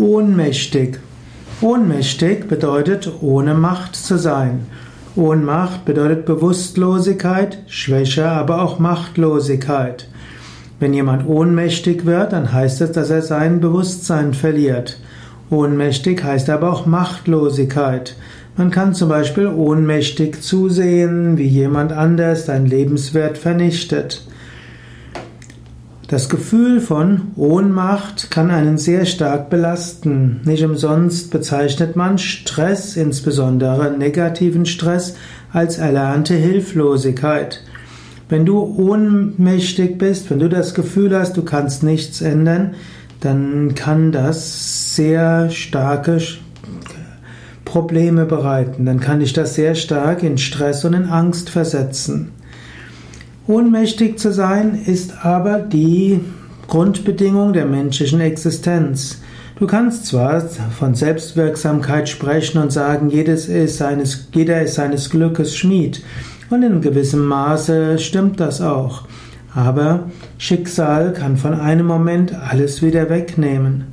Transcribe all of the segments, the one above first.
Ohnmächtig. Ohnmächtig bedeutet ohne Macht zu sein. Ohnmacht bedeutet Bewusstlosigkeit, Schwäche, aber auch Machtlosigkeit. Wenn jemand ohnmächtig wird, dann heißt es, dass er sein Bewusstsein verliert. Ohnmächtig heißt aber auch Machtlosigkeit. Man kann zum Beispiel ohnmächtig zusehen, wie jemand anders sein Lebenswert vernichtet. Das Gefühl von Ohnmacht kann einen sehr stark belasten. Nicht umsonst bezeichnet man Stress, insbesondere negativen Stress, als erlernte Hilflosigkeit. Wenn du ohnmächtig bist, wenn du das Gefühl hast, du kannst nichts ändern, dann kann das sehr starke Probleme bereiten. Dann kann dich das sehr stark in Stress und in Angst versetzen. Ohnmächtig zu sein ist aber die Grundbedingung der menschlichen Existenz. Du kannst zwar von Selbstwirksamkeit sprechen und sagen, jedes ist seines, jeder ist seines Glückes Schmied. Und in gewissem Maße stimmt das auch. Aber Schicksal kann von einem Moment alles wieder wegnehmen.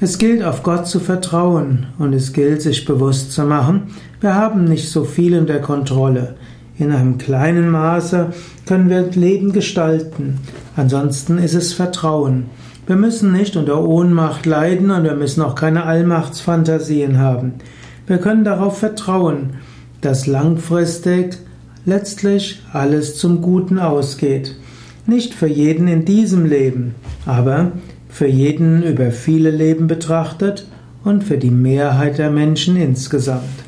Es gilt auf Gott zu vertrauen und es gilt sich bewusst zu machen, wir haben nicht so viel in der Kontrolle. In einem kleinen Maße können wir Leben gestalten. Ansonsten ist es Vertrauen. Wir müssen nicht unter Ohnmacht leiden und wir müssen auch keine Allmachtsfantasien haben. Wir können darauf vertrauen, dass langfristig letztlich alles zum Guten ausgeht. Nicht für jeden in diesem Leben, aber für jeden über viele Leben betrachtet und für die Mehrheit der Menschen insgesamt.